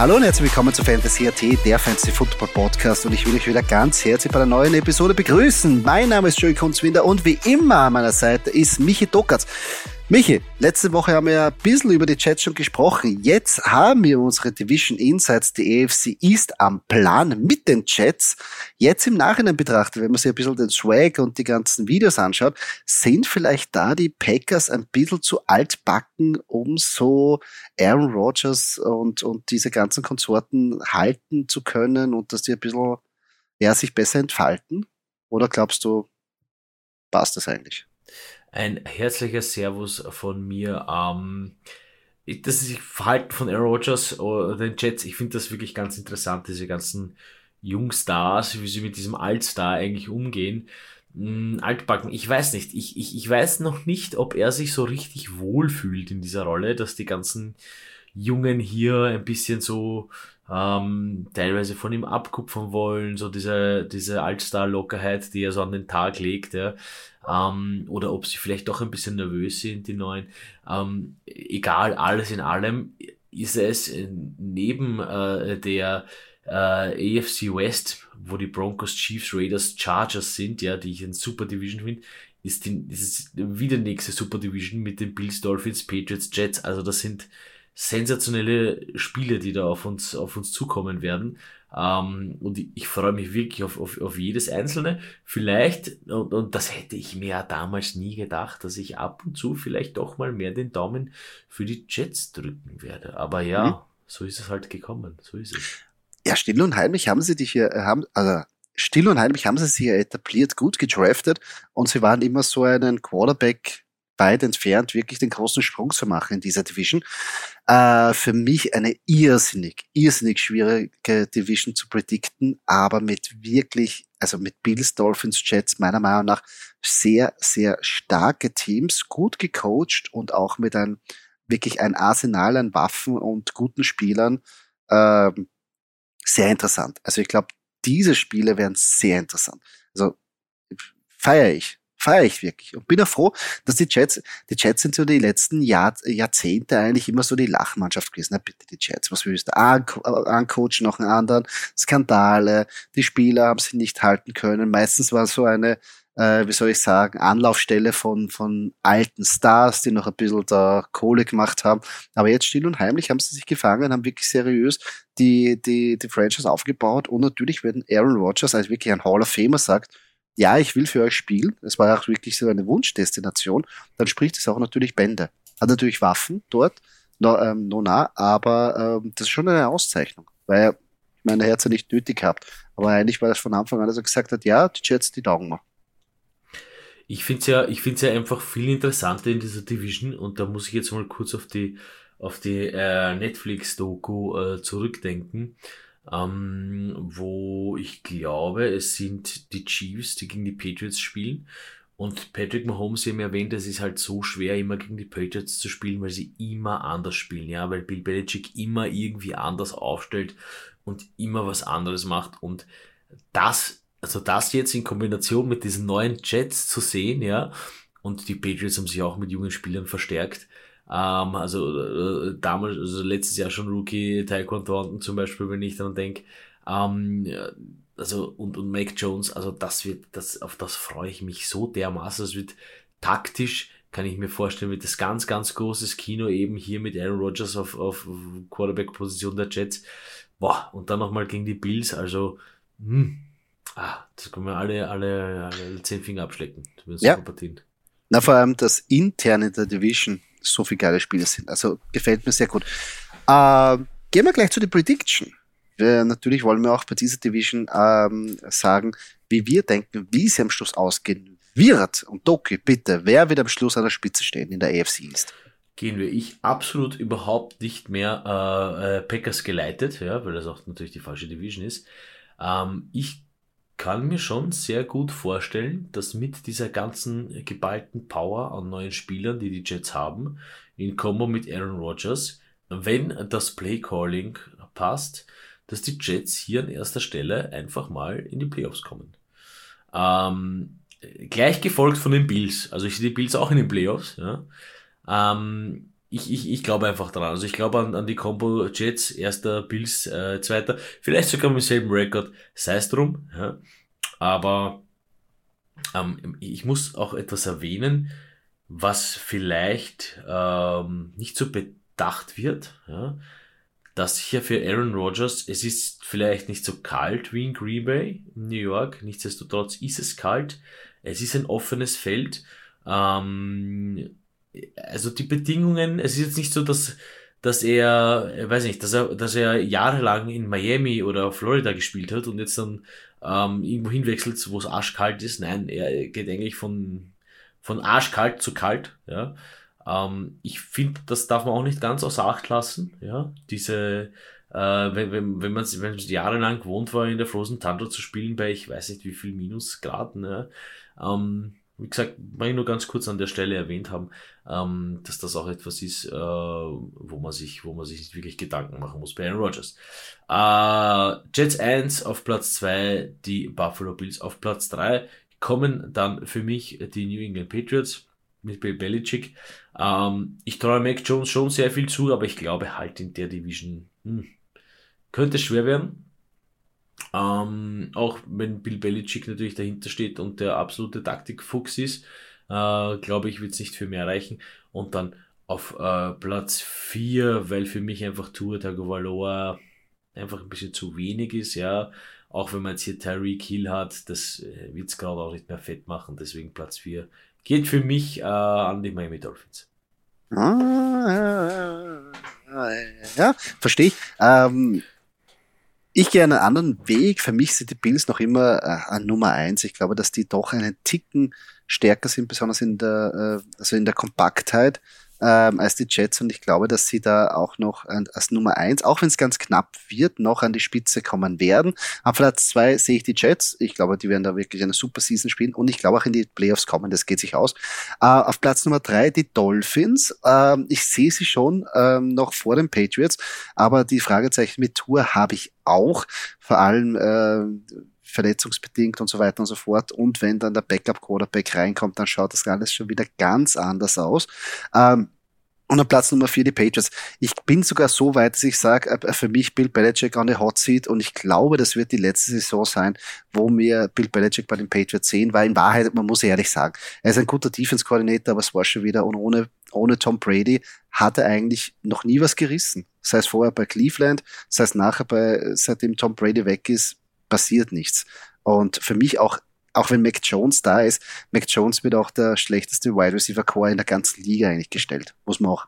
Hallo und herzlich willkommen zu Fantasy AT, der Fantasy Football Podcast und ich will euch wieder ganz herzlich bei der neuen Episode begrüßen. Mein Name ist Joey Kunzwinder und wie immer an meiner Seite ist Michi Dockertz. Michi, letzte Woche haben wir ja ein bisschen über die Chats schon gesprochen. Jetzt haben wir unsere Division Insights, die AFC East am Plan mit den Chats. Jetzt im Nachhinein betrachtet, wenn man sich ein bisschen den Swag und die ganzen Videos anschaut, sind vielleicht da die Packers ein bisschen zu altbacken, um so Aaron Rodgers und, und diese ganzen Konsorten halten zu können und dass die ein bisschen, ja, sich besser entfalten? Oder glaubst du, passt das eigentlich? Ein herzlicher Servus von mir. Ähm, das ist das Verhalten von Aaron Rodgers oder den Jets. Ich finde das wirklich ganz interessant, diese ganzen Jungstars, wie sie mit diesem Altstar eigentlich umgehen. Hm, altbacken, ich weiß nicht. Ich, ich, ich weiß noch nicht, ob er sich so richtig wohlfühlt in dieser Rolle, dass die ganzen Jungen hier ein bisschen so ähm, teilweise von ihm abkupfern wollen, so diese, diese Allstar-Lockerheit, die er so an den Tag legt, ja. Ähm, oder ob sie vielleicht doch ein bisschen nervös sind, die Neuen. Ähm, egal, alles in allem ist es neben äh, der äh, AFC West, wo die Broncos, Chiefs, Raiders, Chargers sind, ja, die ich in Super Division finde, ist, die, ist wieder nächste Super Division mit den Bills, Dolphins, Patriots, Jets. Also das sind sensationelle Spiele, die da auf uns, auf uns zukommen werden. Ähm, und ich, ich freue mich wirklich auf, auf, auf jedes einzelne. Vielleicht, und, und das hätte ich mir ja damals nie gedacht, dass ich ab und zu vielleicht doch mal mehr den Daumen für die Jets drücken werde. Aber ja, mhm. so ist es halt gekommen. So ist es. Ja, still und heimlich haben sie dich hier, haben, also still und heimlich haben sie sich ja etabliert, gut gedraftet und sie waren immer so einen Quarterback weit entfernt, wirklich den großen Sprung zu machen in dieser Division. Äh, für mich eine irrsinnig, irrsinnig schwierige Division zu predikten, aber mit wirklich, also mit Bills, Dolphins, Jets meiner Meinung nach sehr, sehr starke Teams, gut gecoacht und auch mit einem wirklich ein Arsenal an Waffen und guten Spielern. Äh, sehr interessant. Also ich glaube, diese Spiele werden sehr interessant. Also feiere ich feiere ich wirklich und bin auch froh, dass die Jets, die Jets sind so die letzten Jahr, Jahrzehnte eigentlich immer so die Lachmannschaft gewesen. Na bitte, die Jets, was willst du? Ancoachen noch einen anderen, Skandale, die Spieler haben sie nicht halten können. Meistens war so eine, äh, wie soll ich sagen, Anlaufstelle von, von alten Stars, die noch ein bisschen da Kohle gemacht haben. Aber jetzt still und heimlich haben sie sich gefangen, haben wirklich seriös die, die, die Franchise aufgebaut und natürlich werden Aaron Rodgers als wirklich ein Hall of Famer sagt, ja, ich will für euch spielen, es war auch wirklich so eine Wunschdestination, dann spricht es auch natürlich Bände. Hat natürlich Waffen dort, no, ähm, no na, aber ähm, das ist schon eine Auszeichnung, weil ich meine, er ja nicht nötig gehabt. Aber eigentlich war das von Anfang an, dass er gesagt hat, ja, die Jets, die taugen noch. Ich finde es ja, ich find's ja einfach viel interessanter in dieser Division und da muss ich jetzt mal kurz auf die, auf die äh, Netflix-Doku äh, zurückdenken ähm, wo ich glaube, es sind die Chiefs, die gegen die Patriots spielen. Und Patrick Mahomes, Sie haben erwähnt, es ist halt so schwer, immer gegen die Patriots zu spielen, weil sie immer anders spielen, ja, weil Bill Belichick immer irgendwie anders aufstellt und immer was anderes macht. Und das, also das jetzt in Kombination mit diesen neuen Jets zu sehen, ja, und die Patriots haben sich auch mit jungen Spielern verstärkt, ähm, also äh, damals, also letztes Jahr schon Rookie, Taekwondo Thornton zum Beispiel, wenn ich dann denke. Ähm, also und, und Mac Jones, also das wird, das, auf das freue ich mich so dermaßen. Es wird taktisch, kann ich mir vorstellen, wird das ganz, ganz großes Kino eben hier mit Aaron Rodgers auf, auf Quarterback-Position der Jets. Boah, und dann nochmal gegen die Bills, also, hm, ah, das können wir alle, alle, alle zehn Finger abschlecken. Ja. Na, vor allem das interne der Division so viele geile Spiele sind. Also gefällt mir sehr gut. Äh, gehen wir gleich zu der Prediction. Wir, natürlich wollen wir auch bei dieser Division ähm, sagen, wie wir denken, wie sie am Schluss ausgehen wird. Und Doki, bitte, wer wird am Schluss an der Spitze stehen in der AFC East? Gehen wir. Ich absolut überhaupt nicht mehr äh, äh, Packers geleitet, ja, weil das auch natürlich die falsche Division ist. Ähm, ich kann mir schon sehr gut vorstellen, dass mit dieser ganzen geballten Power an neuen Spielern, die die Jets haben, in Kombo mit Aaron Rodgers, wenn das Playcalling passt, dass die Jets hier an erster Stelle einfach mal in die Playoffs kommen. Ähm, gleich gefolgt von den Bills. Also ich sehe die Bills auch in den Playoffs. Ja. Ähm, ich, ich, ich glaube einfach daran. Also ich glaube an, an die Combo Jets, erster Bills, äh, zweiter, vielleicht sogar mit selben Rekord, sei es drum. Ja. Aber ähm, ich muss auch etwas erwähnen, was vielleicht ähm, nicht so bedacht wird. Ja dass hier für Aaron Rodgers, es ist vielleicht nicht so kalt wie in Green Bay, in New York, nichtsdestotrotz ist es kalt, es ist ein offenes Feld, ähm, also die Bedingungen, es ist jetzt nicht so, dass, dass er, weiß nicht, dass er, dass er jahrelang in Miami oder Florida gespielt hat und jetzt dann ähm, irgendwo hinwechselt, wo es arschkalt ist. Nein, er geht eigentlich von, von arschkalt zu kalt, ja. Ähm, ich finde, das darf man auch nicht ganz außer Acht lassen. Ja, diese, äh, wenn, wenn, wenn man wenn man jahrelang gewohnt war, in der Frozen Tundra zu spielen, bei ich weiß nicht wie viel Minusgrad, ne? Ähm, wie gesagt, mag ich nur ganz kurz an der Stelle erwähnt haben, ähm, dass das auch etwas ist, äh, wo man sich, wo man sich nicht wirklich Gedanken machen muss bei Aaron Rodgers. Äh, Jets 1 auf Platz 2, die Buffalo Bills auf Platz 3, kommen dann für mich die New England Patriots mit Bill Belichick. Ähm, ich traue Mac Jones schon sehr viel zu, aber ich glaube halt in der Division hm, könnte es schwer werden. Ähm, auch wenn Bill Belichick natürlich dahinter steht und der absolute Taktikfuchs ist, äh, glaube ich, wird es nicht für mehr reichen. Und dann auf äh, Platz 4, weil für mich einfach Tour Tagovailoa einfach ein bisschen zu wenig ist, ja. Auch wenn man jetzt hier Tyreek Hill hat, das äh, wird es gerade auch nicht mehr fett machen, deswegen Platz 4 geht für mich äh, an die Miami Dolphins. Ah, ja, verstehe ich. Ähm, ich gehe einen anderen Weg. Für mich sind die Bills noch immer äh, Nummer eins. Ich glaube, dass die doch einen Ticken stärker sind, besonders in der, äh, also in der Kompaktheit ähm, als die Jets und ich glaube, dass sie da auch noch als Nummer eins, auch wenn es ganz knapp wird, noch an die Spitze kommen werden. Auf Platz zwei sehe ich die Jets. Ich glaube, die werden da wirklich eine super Season spielen und ich glaube auch in die Playoffs kommen. Das geht sich aus. Äh, auf Platz Nummer drei die Dolphins. Ähm, ich sehe sie schon ähm, noch vor den Patriots, aber die Fragezeichen mit Tour habe ich auch. Vor allem äh, verletzungsbedingt und so weiter und so fort. Und wenn dann der Backup-Quarterback reinkommt, dann schaut das alles schon wieder ganz anders aus. Ähm, und an Platz Nummer vier die Patriots. Ich bin sogar so weit, dass ich sage, äh, für mich Bill Belichick on the hot seat und ich glaube, das wird die letzte Saison sein, wo wir Bill Belichick bei den Patriots sehen, weil in Wahrheit, man muss ehrlich sagen, er ist ein guter Defense-Koordinator, aber es war schon wieder und ohne, ohne Tom Brady hat er eigentlich noch nie was gerissen. Sei es vorher bei Cleveland, sei es nachher bei, seitdem Tom Brady weg ist, passiert nichts. Und für mich auch, auch wenn Mac Jones da ist, Mac Jones wird auch der schlechteste Wide Receiver Core in der ganzen Liga eigentlich gestellt. Muss man auch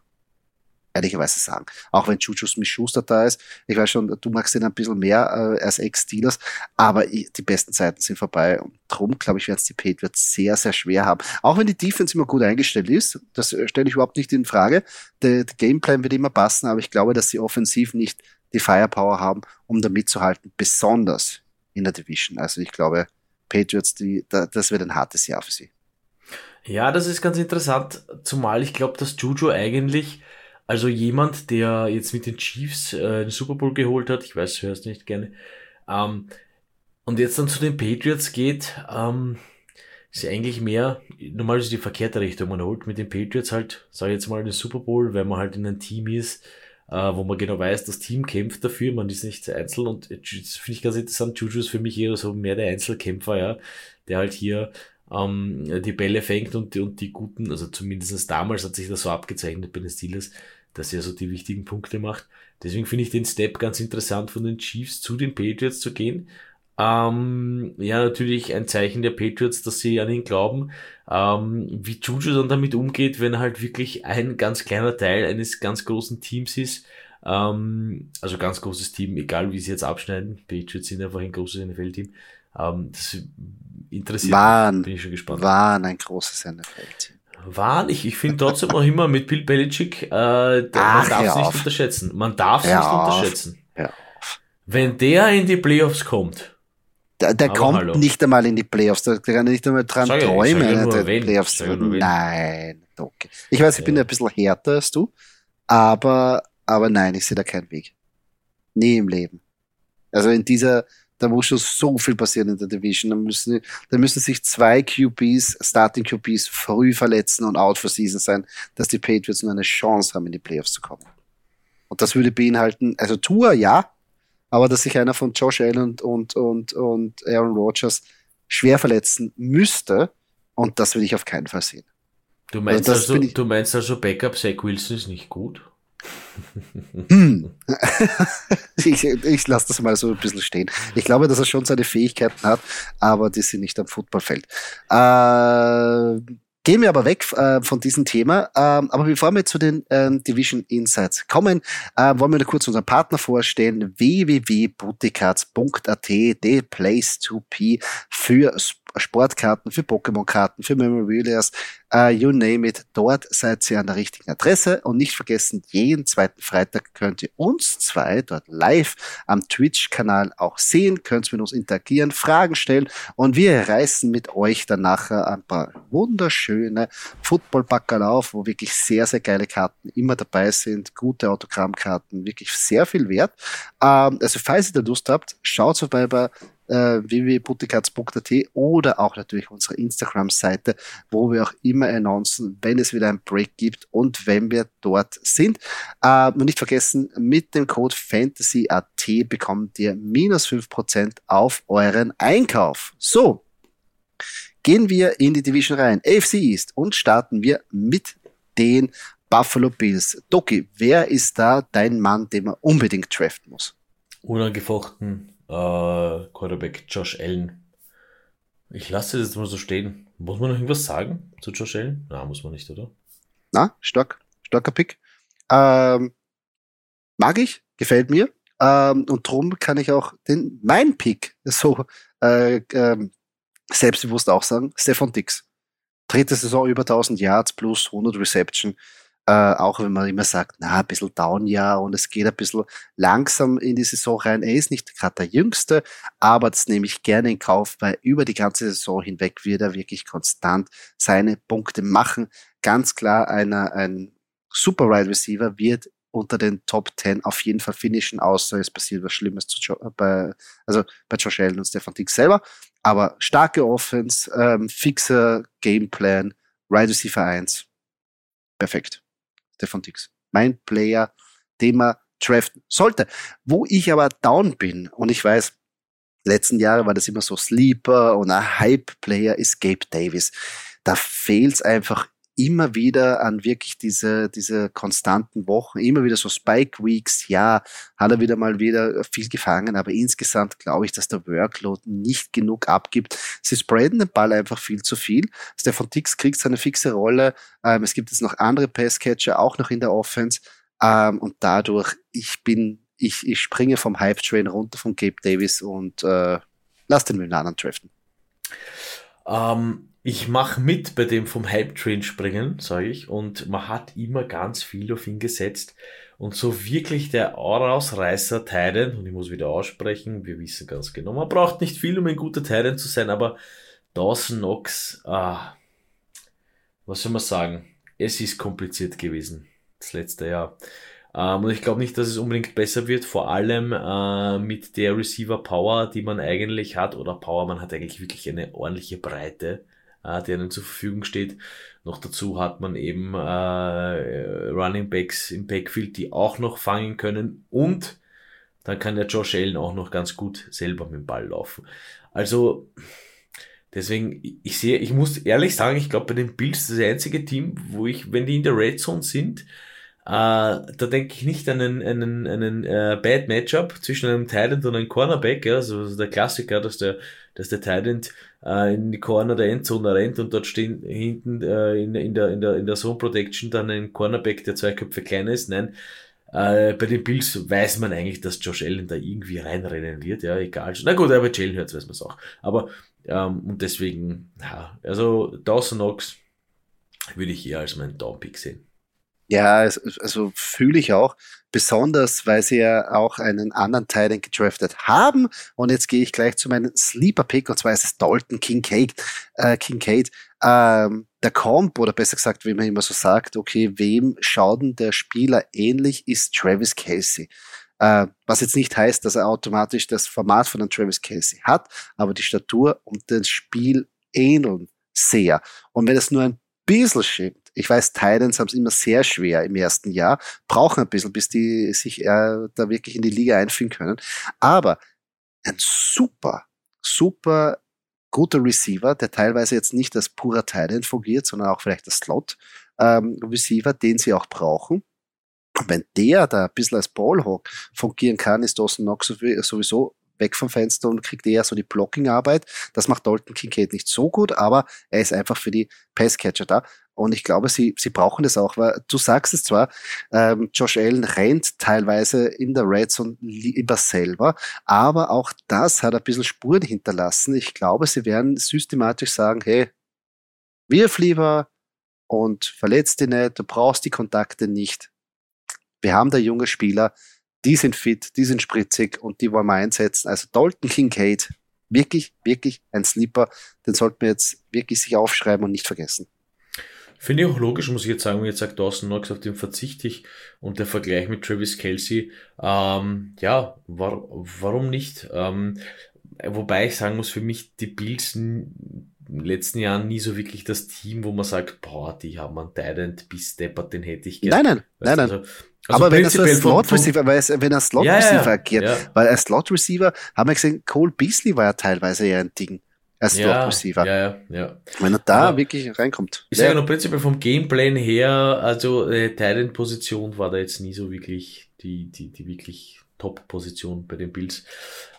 ehrlicherweise sagen. Auch wenn Juju Smith-Schuster da ist. Ich weiß schon, du magst ihn ein bisschen mehr äh, als Ex-Steelers, aber die besten Zeiten sind vorbei. Und darum, glaube ich, werden es die Patriots sehr, sehr schwer haben. Auch wenn die Defense immer gut eingestellt ist, das äh, stelle ich überhaupt nicht in Frage. Der, der Gameplan wird immer passen, aber ich glaube, dass sie offensiv nicht die Firepower haben, um da mitzuhalten, besonders in der Division. Also ich glaube, Patriots, die, das wird ein hartes Jahr für sie. Ja, das ist ganz interessant, zumal ich glaube, dass Juju eigentlich, also jemand, der jetzt mit den Chiefs äh, den Super Bowl geholt hat, ich weiß, du hörst nicht gerne, ähm, und jetzt dann zu den Patriots geht, ähm, ist ja eigentlich mehr, normal ist die verkehrte Richtung. Man holt mit den Patriots halt, sage ich jetzt mal, den Super Bowl, weil man halt in einem Team ist, äh, wo man genau weiß, das Team kämpft dafür, man ist nicht einzeln und das finde ich ganz interessant. Juju ist für mich eher so mehr der Einzelkämpfer, ja, der halt hier ähm, die Bälle fängt und, und die guten, also zumindest damals hat sich das so abgezeichnet bei den Steelers, dass er so die wichtigen Punkte macht. Deswegen finde ich den Step ganz interessant von den Chiefs zu den Patriots zu gehen. Ähm, ja, natürlich ein Zeichen der Patriots, dass sie an ihn glauben. Ähm, wie Juju dann damit umgeht, wenn er halt wirklich ein ganz kleiner Teil eines ganz großen Teams ist. Ähm, also ganz großes Team, egal wie sie jetzt abschneiden. Patriots sind einfach ein großes NFL-Team. Ähm, das interessiert waren, mich, bin ich schon gespannt. Waren ein großes NFL-Team. Waren, ich, ich finde trotzdem noch immer mit Bill Belichick, äh, man darf es nicht unterschätzen. Man darf es nicht auf. unterschätzen. Ja. Wenn der in die Playoffs kommt, der, der kommt hallo. nicht einmal in die Playoffs, der kann nicht einmal dran sag träumen, in die Playoffs zu Nein, okay. Ich weiß, ich ja. bin ein bisschen härter als du, aber, aber nein, ich sehe da keinen Weg. Nie im Leben. Also in dieser, Da muss schon so viel passieren in der Division. Da müssen, da müssen sich zwei QBs, Starting QBs, früh verletzen und out for season sein, dass die Patriots nur eine Chance haben, in die Playoffs zu kommen. Und das würde beinhalten, also Tour, ja, aber dass sich einer von Josh Allen und, und, und, Aaron Rodgers schwer verletzen müsste, und das würde ich auf keinen Fall sehen. Du meinst, also, also du meinst also, Backup Zach Wilson ist nicht gut? Hm. ich ich lasse das mal so ein bisschen stehen. Ich glaube, dass er schon seine Fähigkeiten hat, aber die sind nicht am Footballfeld. Äh, Gehen wir aber weg äh, von diesem Thema. Ähm, aber bevor wir zu den ähm, Division Insights kommen, äh, wollen wir noch kurz unseren Partner vorstellen. www.buticards.at, the place to be für Sportkarten, für Pokémon-Karten, für Memorabilias, uh, you name it. Dort seid ihr an der richtigen Adresse und nicht vergessen, jeden zweiten Freitag könnt ihr uns zwei dort live am Twitch-Kanal auch sehen, könnt mit uns interagieren, Fragen stellen und wir reißen mit euch dann nachher ein paar wunderschöne Football-Backerl auf, wo wirklich sehr, sehr geile Karten immer dabei sind, gute Autogrammkarten, wirklich sehr viel wert. Ähm, also falls ihr da Lust habt, schaut vorbei bei äh, www.buttikatz.at oder auch natürlich unsere Instagram-Seite, wo wir auch immer announcen, wenn es wieder ein Break gibt und wenn wir dort sind. Äh, und nicht vergessen, mit dem Code FANTASYAT bekommt ihr minus 5% auf euren Einkauf. So, gehen wir in die Division rein, AFC East, und starten wir mit den Buffalo Bills. Doki, wer ist da dein Mann, den man unbedingt draften muss? Unangefochten äh, Quarterback Josh Allen. Ich lasse es jetzt mal so stehen. Muss man noch irgendwas sagen zu Josh Allen? Na, muss man nicht, oder? Na, stark. Starker Pick. Ähm, mag ich, gefällt mir. Ähm, und drum kann ich auch den, mein Pick so äh, ähm, selbstbewusst auch sagen. Stefan Dix. Dritte Saison über 1000 Yards plus 100 Reception. Äh, auch wenn man immer sagt, na, ein bisschen Down-Jahr und es geht ein bisschen langsam in die Saison rein. Er ist nicht gerade der Jüngste, aber das nehme ich gerne in Kauf, weil über die ganze Saison hinweg wird er wirklich konstant seine Punkte machen. Ganz klar, einer, ein super Wide Receiver wird unter den Top 10 auf jeden Fall finishen, außer es passiert was Schlimmes jo bei, also bei Josh Allen und Stefan Dix selber. Aber starke Offense, ähm, fixer Gameplan, Wide Receiver 1. Perfekt. Stefan Dix. Mein Player, den man draften sollte. Wo ich aber down bin, und ich weiß, letzten Jahre war das immer so Sleeper und ein Hype-Player ist Gabe Davis. Da fehlt es einfach immer wieder an wirklich diese, diese konstanten Wochen, immer wieder so Spike Weeks. Ja, hat er wieder mal wieder viel gefangen, aber insgesamt glaube ich, dass der Workload nicht genug abgibt. Sie spreaden den Ball einfach viel zu viel. Stefan Dix kriegt seine fixe Rolle. Ähm, es gibt jetzt noch andere Passcatcher, auch noch in der Offense. Ähm, und dadurch, ich bin, ich, ich springe vom Hype-Train runter von Gabe Davis und äh, lass den Müllanen draften. Ähm, ich mache mit bei dem vom Hype Train springen, sage ich, und man hat immer ganz viel auf ihn gesetzt. Und so wirklich der Aurausreißer Titan, und ich muss wieder aussprechen, wir wissen ganz genau, man braucht nicht viel, um ein guter Titan zu sein, aber Dawson Knox, ah, was soll man sagen? Es ist kompliziert gewesen, das letzte Jahr. Ähm, und ich glaube nicht, dass es unbedingt besser wird, vor allem äh, mit der Receiver Power, die man eigentlich hat, oder Power, man hat eigentlich wirklich eine ordentliche Breite äh, die einem zur Verfügung steht. Noch dazu hat man eben äh, Running Backs im Backfield, die auch noch fangen können und dann kann der Josh Allen auch noch ganz gut selber mit dem Ball laufen. Also deswegen, ich sehe, ich muss ehrlich sagen, ich glaube bei den Bills das, einzige Team, wo ich, wenn die in der Red Zone sind, äh, da denke ich nicht an einen, einen, einen äh, Bad Matchup zwischen einem Thailand und einem Cornerback, ja, also der Klassiker, dass der, dass der Thailand äh, in die Corner der Endzone rennt und dort stehen hinten äh, in, in, der, in, der, in der Zone Protection dann ein Cornerback, der zwei Köpfe kleiner ist. Nein, äh, bei den Bills weiß man eigentlich, dass Josh Allen da irgendwie reinrennen wird, ja, egal. Na gut, aber Jalen Hurts weiß man es auch. Aber, ähm, und deswegen, ja, also Dawson Knox würde ich eher als mein Downpick sehen. Ja, also fühle ich auch. Besonders, weil sie ja auch einen anderen Titan gedraftet haben. Und jetzt gehe ich gleich zu meinem Sleeper-Pick, und zwar ist es Dalton Kincaid. Äh, Kincaid. Ähm, der Comp, oder besser gesagt, wie man immer so sagt, okay, wem schaut denn der Spieler ähnlich, ist Travis Kelsey. Äh, was jetzt nicht heißt, dass er automatisch das Format von einem Travis Kelsey hat, aber die Statur und das Spiel ähneln sehr. Und wenn es nur ein bisschen stimmt, ich weiß, Titans haben es immer sehr schwer im ersten Jahr, brauchen ein bisschen, bis die sich äh, da wirklich in die Liga einfinden können. Aber ein super, super guter Receiver, der teilweise jetzt nicht als purer Titan fungiert, sondern auch vielleicht als Slot ähm, den sie auch brauchen. Und wenn der da ein bisschen als Ballhawk fungieren kann, ist Dawson Knox sowieso weg vom Fenster und kriegt eher so die Blocking-Arbeit. Das macht Dalton Kincaid nicht so gut, aber er ist einfach für die Passcatcher da. Und ich glaube, sie, sie brauchen das auch, weil du sagst es zwar, ähm, Josh Allen rennt teilweise in der Red Zone lieber selber, aber auch das hat ein bisschen Spuren hinterlassen. Ich glaube, sie werden systematisch sagen, hey, wirf lieber und verletzt dich nicht, du brauchst die Kontakte nicht. Wir haben da junge Spieler, die sind fit, die sind spritzig und die wollen wir einsetzen. Also Dalton Kincaid, wirklich, wirklich ein Sleeper, den sollten wir jetzt wirklich sich aufschreiben und nicht vergessen. Finde ich auch logisch, muss ich jetzt sagen, wenn jetzt sagt Dawson Knox, auf den verzichte ich und der Vergleich mit Travis Kelsey, ähm, ja, war, warum nicht? Ähm, wobei ich sagen muss, für mich die Bills in den letzten Jahren nie so wirklich das Team, wo man sagt, boah, die haben einen Tident bis Deppert, den hätte ich gerne. Nein, nein, nein, nein. Also, also aber wenn er so ein Slot Receiver, weil es, wenn er Slot Receiver ja, ja, agiert, ja. weil als Slot Receiver haben wir gesehen, Cole Beasley war ja teilweise ja ein Ding als ja, Slot Receiver. Ja, ja. Wenn er da aber wirklich reinkommt. Ich sage noch prinzipiell vom Gameplan her, also äh, Titan Position war da jetzt nie so wirklich die, die, die wirklich Top-Position bei den Bills.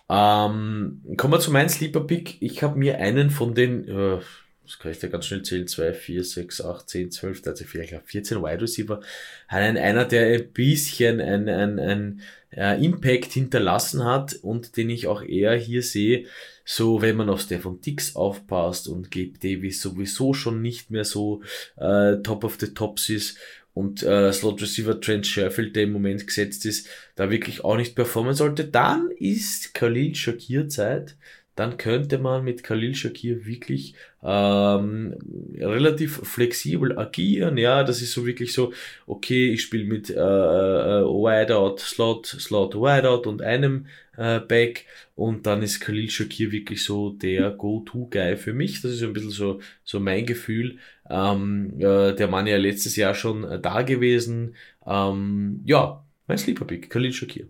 Ähm, kommen wir zu meinem Sleeper Pick. Ich habe mir einen von den, äh, das kann ich da ganz schnell zählen, 2, 4, 6, 8, 10, 12, also vielleicht 14 Wide Receiver, einen, einer, der ein bisschen ein, ein, ein äh, Impact hinterlassen hat und den ich auch eher hier sehe, so wenn man auf Stefan Dix aufpasst und Gabe Davis sowieso schon nicht mehr so äh, top of the tops ist und äh, Slot Receiver Trent Sherfield, der im Moment gesetzt ist, da wirklich auch nicht performen sollte, dann ist Khalil Shakir Zeit dann könnte man mit Khalil Shakir wirklich ähm, relativ flexibel agieren. Ja, das ist so wirklich so, okay, ich spiele mit äh, äh, Wideout, Slot, Slot, Wideout und einem äh, Back und dann ist Khalil Shakir wirklich so der Go-To-Guy für mich. Das ist ein bisschen so, so mein Gefühl. Ähm, äh, der Mann ja letztes Jahr schon äh, da gewesen. Ähm, ja, mein Sleeper-Pick, Khalil Shakir.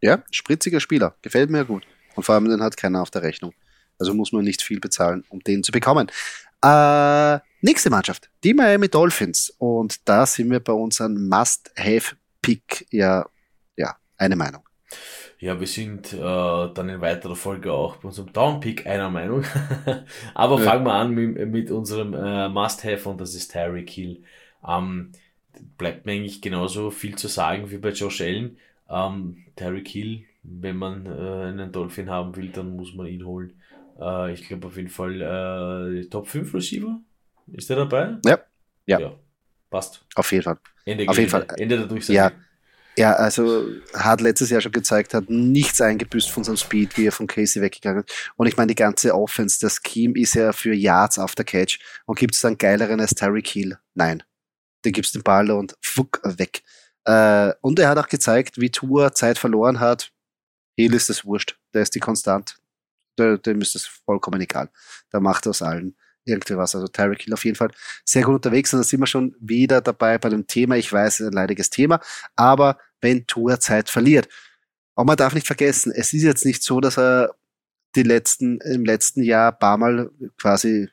Ja, spritziger Spieler. Gefällt mir gut. Und vor allem den hat keiner auf der Rechnung. Also muss man nicht viel bezahlen, um den zu bekommen. Äh, nächste Mannschaft, die Miami Dolphins. Und da sind wir bei unserem Must-Have-Pick ja, ja, eine Meinung. Ja, wir sind äh, dann in weiterer Folge auch bei unserem Down-Pick einer Meinung. Aber ja. fangen wir an mit, mit unserem äh, Must-Have und das ist Tyreek Hill. Ähm, bleibt mir eigentlich genauso viel zu sagen wie bei Josh Allen. Ähm, Tyreek Hill wenn man äh, einen Dolphin haben will, dann muss man ihn holen. Äh, ich glaube auf jeden Fall äh, Top 5 Receiver. Ist der dabei? Ja. Ja. ja. Passt. Auf jeden Fall. Ende, auf jeden Fall. Ende der Durchsage. Ja. Ja, also hat letztes Jahr schon gezeigt, hat nichts eingebüßt von seinem Speed, wie er von Casey weggegangen ist. Und ich meine, die ganze Offense, das Scheme ist ja für Yards after Catch. Und gibt es dann geileren als Tyreek Hill? Nein. Den gibst den Ball und fuck, weg. Äh, und er hat auch gezeigt, wie Tour Zeit verloren hat. Hill ist das wurscht. Der ist die Konstant. Dem ist das vollkommen egal. Da macht aus allen irgendwie was. Also Tyreek Hill auf jeden Fall sehr gut unterwegs und da sind wir schon wieder dabei bei dem Thema. Ich weiß, es ist ein leidiges Thema, aber wenn Tour Zeit verliert. Und man darf nicht vergessen, es ist jetzt nicht so, dass er die letzten, im letzten Jahr ein paar Mal quasi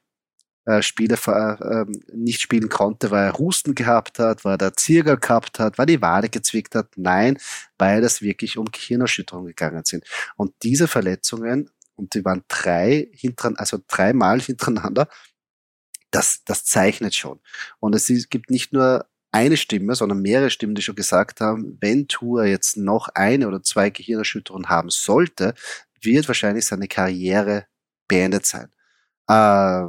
äh, Spiele äh, nicht spielen konnte, weil er Husten gehabt hat, weil er Zirkel gehabt hat, weil die Wade gezwickt hat. Nein, weil es wirklich um Gehirnerschütterung gegangen sind. Und diese Verletzungen, und die waren drei hintereinander, also dreimal hintereinander, das, das zeichnet schon. Und es gibt nicht nur eine Stimme, sondern mehrere Stimmen, die schon gesagt haben, wenn Tour jetzt noch eine oder zwei Gehirnerschütterungen haben sollte, wird wahrscheinlich seine Karriere beendet sein. Äh,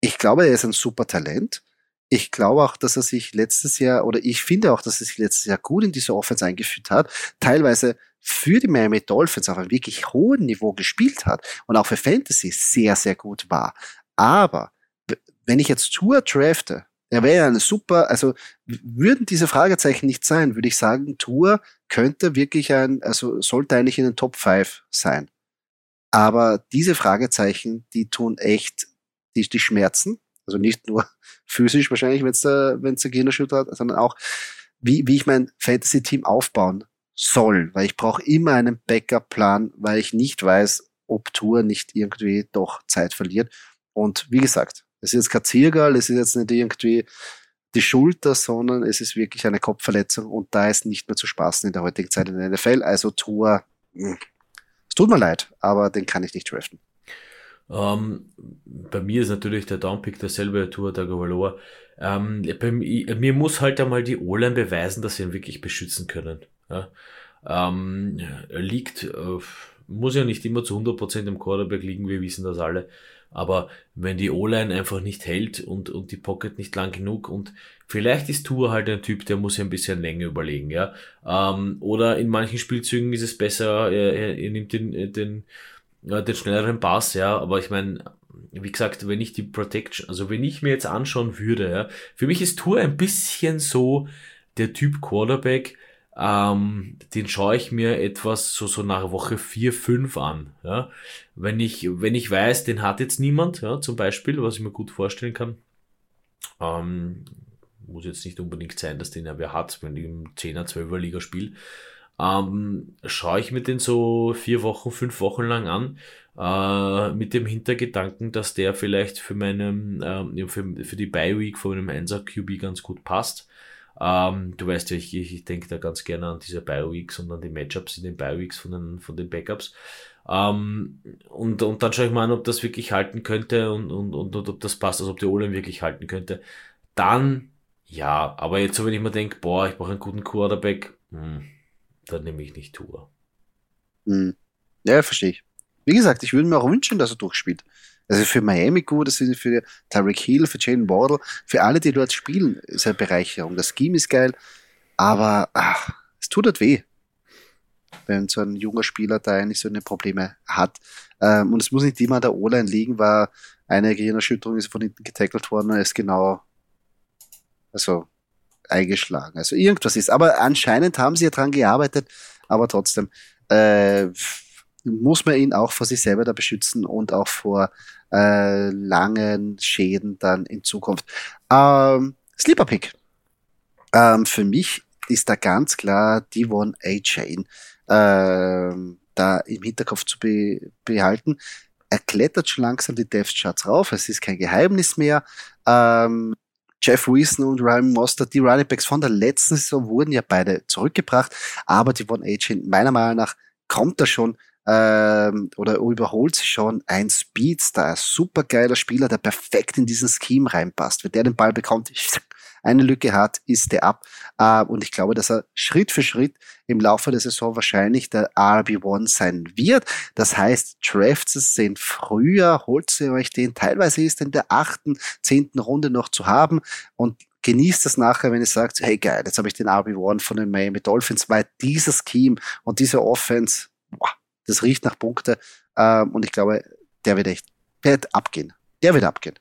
ich glaube, er ist ein super Talent. Ich glaube auch, dass er sich letztes Jahr, oder ich finde auch, dass er sich letztes Jahr gut in diese Offense eingeführt hat, teilweise für die Miami Dolphins auf einem wirklich hohen Niveau gespielt hat und auch für Fantasy sehr, sehr gut war. Aber wenn ich jetzt Tour drafte, Er wäre eine super, also würden diese Fragezeichen nicht sein, würde ich sagen, Tour könnte wirklich ein, also sollte eigentlich in den Top 5 sein. Aber diese Fragezeichen, die tun echt, die, die schmerzen. Also nicht nur physisch wahrscheinlich, wenn es der, wenn's der Gegner-Shooter hat, sondern auch, wie, wie ich mein Fantasy-Team aufbauen soll. Weil ich brauche immer einen Backup-Plan, weil ich nicht weiß, ob Tour nicht irgendwie doch Zeit verliert. Und wie gesagt, es ist jetzt kein Ziergal, es ist jetzt nicht irgendwie die Schulter, sondern es ist wirklich eine Kopfverletzung und da ist nicht mehr zu spaßen in der heutigen Zeit in der NFL. Also Tour, hm, es tut mir leid, aber den kann ich nicht draften. Ähm, bei mir ist natürlich der Downpick derselbe Tour der Govaloa. Ähm, bei mir, mir muss halt einmal die O-Line beweisen, dass sie ihn wirklich beschützen können. Ja? Ähm, liegt, äh, muss ja nicht immer zu 100% im Quarterback liegen, wir wissen das alle. Aber wenn die O-Line einfach nicht hält und, und die Pocket nicht lang genug und vielleicht ist Tour halt ein Typ, der muss ja ein bisschen länger überlegen, ja. Ähm, oder in manchen Spielzügen ist es besser, er, er, er nimmt den, den, ja, den schnelleren Pass, ja. Aber ich meine, wie gesagt, wenn ich die Protection, also wenn ich mir jetzt anschauen würde, ja, für mich ist Tour ein bisschen so der Typ Quarterback, ähm, den schaue ich mir etwas so, so nach Woche 4, 5 an. Ja? Wenn, ich, wenn ich weiß, den hat jetzt niemand, ja, zum Beispiel, was ich mir gut vorstellen kann, ähm, muss jetzt nicht unbedingt sein, dass den er wer hat, wenn ich im 10er, 12er Liga spiele, ähm, schaue ich mir den so vier Wochen, fünf Wochen lang an, äh, mit dem Hintergedanken, dass der vielleicht für meinen, äh, für, für die Bye-Week von einem 1er QB ganz gut passt. Ähm, du weißt ja, ich, ich denke da ganz gerne an diese Bioweeks und an die Matchups in den Bioweeks von den, von den Backups. Ähm, und, und dann schaue ich mal an, ob das wirklich halten könnte und, und, und, und ob das passt, also ob die Olin wirklich halten könnte. Dann, ja, aber jetzt so, wenn ich mir denke, boah, ich brauche einen guten Quarterback, hm, dann nehme ich nicht Tour. Hm. Ja, verstehe ich. Wie gesagt, ich würde mir auch wünschen, dass er durchspielt. Also für Miami gut, das ist für Tyreek Hill, für Jane Wardle, für alle, die dort spielen, ist eine Bereicherung. Das Scheme ist geil, aber ach, es tut halt weh, wenn so ein junger Spieler da eigentlich so eine Probleme hat. Ähm, und es muss nicht immer an der O-Line liegen, weil eine Gehirnerschütterung ist von hinten getackelt worden und ist genau also eingeschlagen. Also irgendwas ist. Aber anscheinend haben sie ja dran gearbeitet, aber trotzdem äh, muss man ihn auch vor sich selber da beschützen und auch vor äh, langen Schäden dann in Zukunft. Ähm, Sleeper Pick. Ähm, für mich ist da ganz klar Devon A. Chain ähm, da im Hinterkopf zu be behalten. Er klettert schon langsam die Death Charts rauf, es ist kein Geheimnis mehr. Ähm, Jeff Wilson und Ryan Mostert, die Running Backs von der letzten Saison wurden ja beide zurückgebracht, aber Devon A. Chain, meiner Meinung nach, kommt da schon ähm, oder überholt sich schon ein Speedster, ein supergeiler Spieler, der perfekt in diesen Scheme reinpasst. Wenn der den Ball bekommt, eine Lücke hat, ist der ab. Äh, und ich glaube, dass er Schritt für Schritt im Laufe der Saison wahrscheinlich der RB1 sein wird. Das heißt, drafts den früher, holt sie euch den. Teilweise ist in der achten, zehnten Runde noch zu haben und genießt das nachher, wenn ihr sagt, hey geil, jetzt habe ich den RB1 von den Miami Dolphins, weil dieses Scheme und diese Offense, boah, das riecht nach Punkte. Ähm, und ich glaube, der wird echt, der wird abgehen. Der wird abgehen.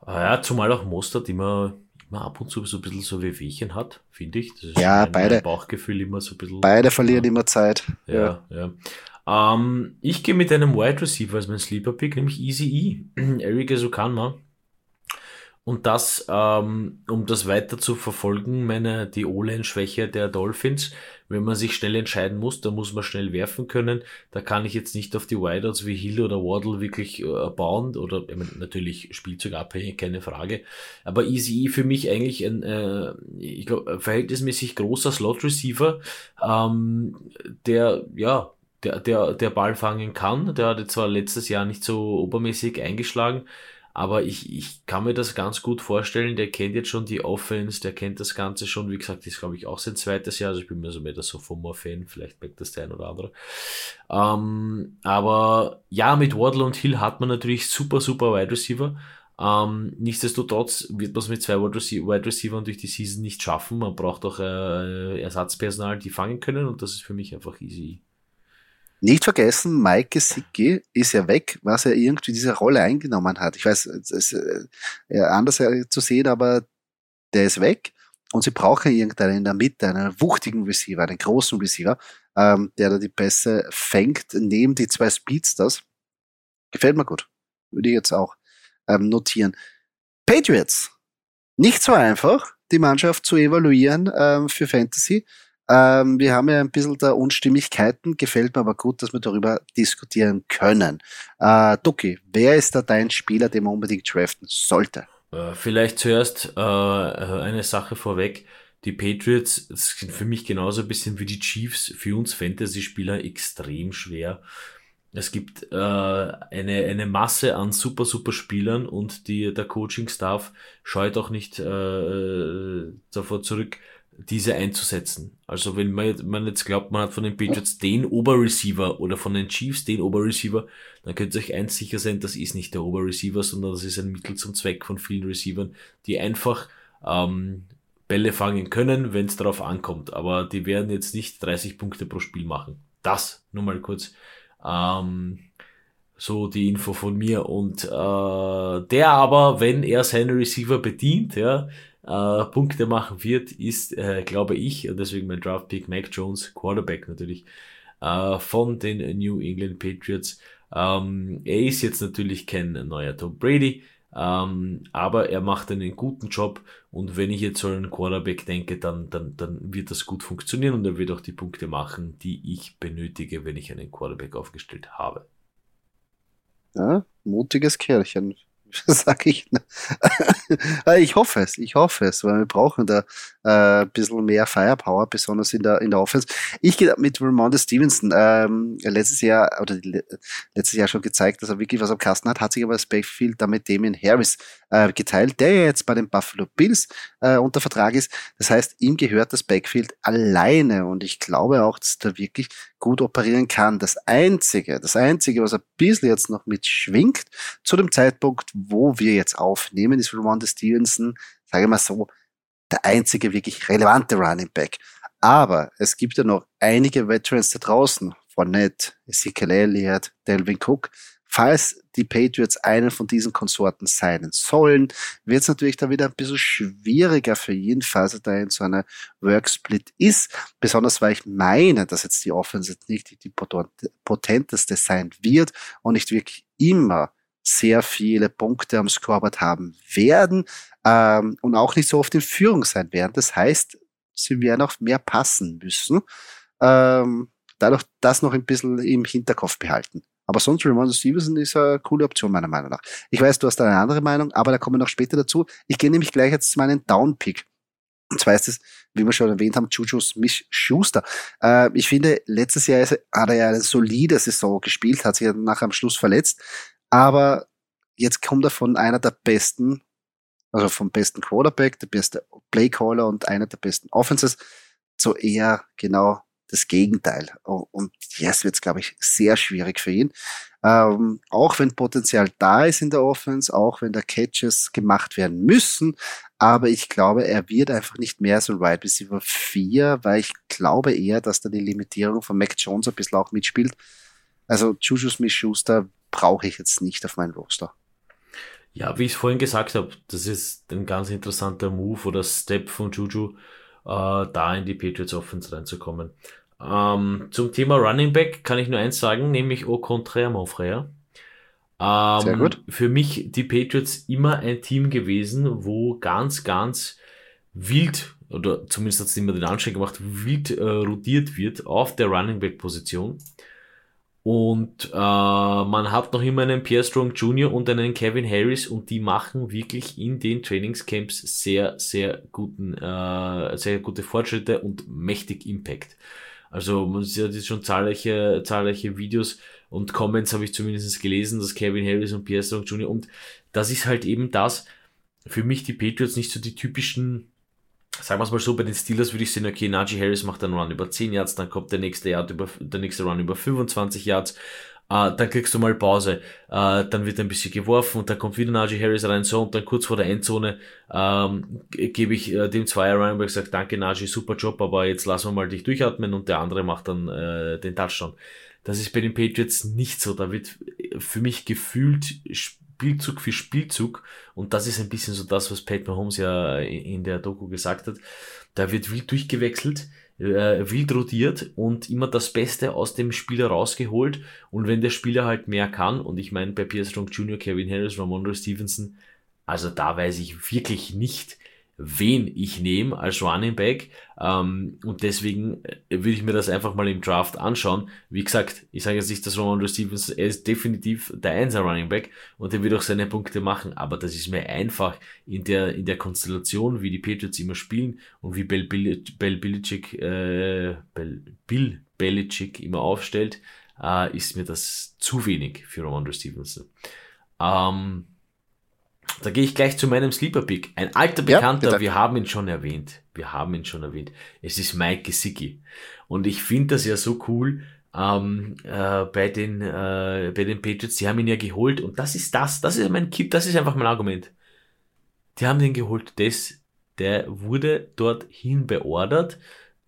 Ah ja, zumal auch Mostert immer, immer ab und zu so ein bisschen so wie Wehchen hat, finde ich. Das ist ja, mein, beide. Mein Bauchgefühl immer so ein bisschen. Beide verlieren ja. immer Zeit. Ja, ja. ja. Ähm, ich gehe mit einem Wide Receiver als mein Sleeper Pick, nämlich Easy E. Eric Azukanma. Und das, ähm, um das weiter zu verfolgen, meine, die O-Line-Schwäche der Dolphins, wenn man sich schnell entscheiden muss, da muss man schnell werfen können. Da kann ich jetzt nicht auf die Wideouts wie Hill oder Waddle wirklich äh, bauen oder ich meine, natürlich spielzeugabhängig, keine Frage. Aber Easy für mich eigentlich ein, äh, ich glaube, verhältnismäßig großer Slot-Receiver, ähm, der, ja, der, der, der Ball fangen kann. Der hatte zwar letztes Jahr nicht so obermäßig eingeschlagen, aber ich, ich kann mir das ganz gut vorstellen. Der kennt jetzt schon die Offense, der kennt das Ganze schon. Wie gesagt, ist glaube ich auch sein zweites Jahr. Also ich bin mir so mehr der Sophomore-Fan. Vielleicht merkt das der ein oder andere. Ähm, aber ja, mit Wardle und Hill hat man natürlich super, super Wide Receiver. Ähm, nichtsdestotrotz wird man es mit zwei Wide Receiver durch die Season nicht schaffen. Man braucht auch äh, Ersatzpersonal, die fangen können und das ist für mich einfach easy. Nicht vergessen, Mike Gesicki ist ja weg, was er irgendwie diese Rolle eingenommen hat. Ich weiß, es ist äh, anders zu sehen, aber der ist weg. Und sie brauchen irgendeinen in der Mitte, einen wuchtigen Receiver, einen großen Receiver, ähm, der da die Pässe fängt, neben die zwei Speedsters. Gefällt mir gut. Würde ich jetzt auch ähm, notieren. Patriots. Nicht so einfach, die Mannschaft zu evaluieren ähm, für Fantasy. Ähm, wir haben ja ein bisschen da Unstimmigkeiten. Gefällt mir aber gut, dass wir darüber diskutieren können. Äh, Duki, wer ist da dein Spieler, den man unbedingt draften sollte? Äh, vielleicht zuerst äh, eine Sache vorweg. Die Patriots sind für mich genauso ein bisschen wie die Chiefs, für uns Fantasy-Spieler extrem schwer. Es gibt äh, eine, eine Masse an super, super Spielern und die, der Coaching-Staff scheut auch nicht äh, davor zurück, diese einzusetzen. Also wenn man, jetzt glaubt, man hat von den Patriots den Oberreceiver oder von den Chiefs den Oberreceiver, dann könnt ihr euch eins sicher sein, das ist nicht der Oberreceiver, sondern das ist ein Mittel zum Zweck von vielen Receivern, die einfach ähm, Bälle fangen können, wenn es darauf ankommt. Aber die werden jetzt nicht 30 Punkte pro Spiel machen. Das nur mal kurz. Ähm, so die Info von mir. Und äh, der aber, wenn er seine Receiver bedient, ja, äh, Punkte machen wird, ist, äh, glaube ich, und deswegen mein Draft-Pick Mac Jones, Quarterback natürlich, äh, von den New England Patriots. Ähm, er ist jetzt natürlich kein neuer Tom Brady, ähm, aber er macht einen guten Job und wenn ich jetzt so einen Quarterback denke, dann, dann, dann wird das gut funktionieren und er wird auch die Punkte machen, die ich benötige, wenn ich einen Quarterback aufgestellt habe. Ja, mutiges Kerlchen. sag ich. Äh, ich hoffe es, ich hoffe es, weil wir brauchen da äh, ein bisschen mehr Firepower, besonders in der, in der Offense. Ich gehe mit Ramonda Stevenson, ähm, letztes Jahr, oder letztes Jahr schon gezeigt, dass er wirklich was am Kasten hat, hat sich aber das Backfield damit Damien Harris äh, geteilt, der jetzt bei den Buffalo Bills äh, unter Vertrag ist. Das heißt, ihm gehört das Backfield alleine und ich glaube auch, dass er wirklich gut operieren kann. Das Einzige, das Einzige, was ein bisschen jetzt noch mitschwingt, zu dem Zeitpunkt, wo wir jetzt aufnehmen, ist Ramonda Stevenson, sage ich mal so, der einzige wirklich relevante Running Back. Aber es gibt ja noch einige Veterans da draußen, Fournette, Ezekiel Elliott, Delvin Cook. Falls die Patriots einen von diesen Konsorten sein sollen, wird es natürlich dann wieder ein bisschen schwieriger für ihn, falls er da in so einer Worksplit ist. Besonders weil ich meine, dass jetzt die Offense nicht die potenteste sein wird und nicht wirklich immer sehr viele Punkte am Scoreboard haben werden ähm, und auch nicht so oft in Führung sein werden. Das heißt, sie werden auch mehr passen müssen. Ähm, dadurch das noch ein bisschen im Hinterkopf behalten. Aber sonst Ramon Stevenson ist eine coole Option, meiner Meinung nach. Ich weiß, du hast eine andere Meinung, aber da kommen wir noch später dazu. Ich gehe nämlich gleich jetzt zu meinem Down-Pick. Und zwar ist es, wie wir schon erwähnt haben, Juju Smith-Schuster. Äh, ich finde, letztes Jahr hat er ja eine solide Saison gespielt, hat sich ja nachher am Schluss verletzt. Aber jetzt kommt er von einer der besten, also vom besten Quarterback, der beste Playcaller und einer der besten Offenses, zu eher genau das Gegenteil. Und jetzt wird es, glaube ich, sehr schwierig für ihn. Ähm, auch wenn Potenzial da ist in der Offense, auch wenn da Catches gemacht werden müssen. Aber ich glaube, er wird einfach nicht mehr so ein Wide right Receiver 4, weil ich glaube eher, dass da die Limitierung von Mac Jones ein bisschen auch mitspielt. Also Juju Smith-Schuster brauche ich jetzt nicht auf meinen Roster. Ja, wie ich vorhin gesagt habe, das ist ein ganz interessanter Move oder Step von Juju, äh, da in die Patriots Offense reinzukommen. Ähm, zum Thema Running Back kann ich nur eins sagen, nämlich au contraire, mon frère. Ähm, Sehr gut. Für mich die Patriots immer ein Team gewesen, wo ganz, ganz wild, oder zumindest hat es immer den Anschein gemacht, wild äh, rotiert wird auf der Running Back Position. Und äh, man hat noch immer einen Pierre Strong Jr. und einen Kevin Harris und die machen wirklich in den Trainingscamps sehr, sehr guten, äh, sehr gute Fortschritte und mächtig Impact. Also man sieht jetzt schon zahlreiche, zahlreiche Videos und Comments habe ich zumindest gelesen, dass Kevin Harris und Pierre Strong Jr. und das ist halt eben das, für mich die Patriots nicht so die typischen sagen wir es mal so, bei den Steelers würde ich sehen, okay, Najee Harris macht einen Run über 10 Yards, dann kommt der nächste, Yard über, der nächste Run über 25 Yards, äh, dann kriegst du mal Pause, äh, dann wird ein bisschen geworfen und dann kommt wieder Najee Harris rein, so, und dann kurz vor der Endzone ähm, gebe ich äh, dem Zweier weil ich sage, danke Najee, super Job, aber jetzt lassen wir mal dich durchatmen und der andere macht dann äh, den Touchdown. Das ist bei den Patriots nicht so. Da wird für mich gefühlt Spielzug für Spielzug, und das ist ein bisschen so das, was Pat Mahomes ja in der Doku gesagt hat, da wird wild durchgewechselt, äh, wild rotiert und immer das Beste aus dem Spieler rausgeholt. Und wenn der Spieler halt mehr kann, und ich meine bei Pierce Strong Jr., Kevin Harris, Ramondre Stevenson, also da weiß ich wirklich nicht, wen ich nehme als Running Back. Ähm, und deswegen äh, würde ich mir das einfach mal im Draft anschauen. Wie gesagt, ich sage jetzt nicht, dass Ronald Stevens, er ist definitiv der Einser Running Back und er wird auch seine Punkte machen, aber das ist mir einfach in der, in der Konstellation, wie die Patriots immer spielen und wie Bill, Bill, Bill Belichick, äh, Bill, Bill immer aufstellt, äh, ist mir das zu wenig für Ronald Stevenson. Ähm, da gehe ich gleich zu meinem Sleeper Pick. Ein alter Bekannter, ja, wir haben ihn schon erwähnt. Wir haben ihn schon erwähnt. Es ist Mike Gesicki. Und ich finde das ja so cool ähm, äh, bei, den, äh, bei den Patriots. Die haben ihn ja geholt und das ist das. Das ist mein Kit, das ist einfach mein Argument. Die haben den geholt. Das, der wurde dorthin beordert.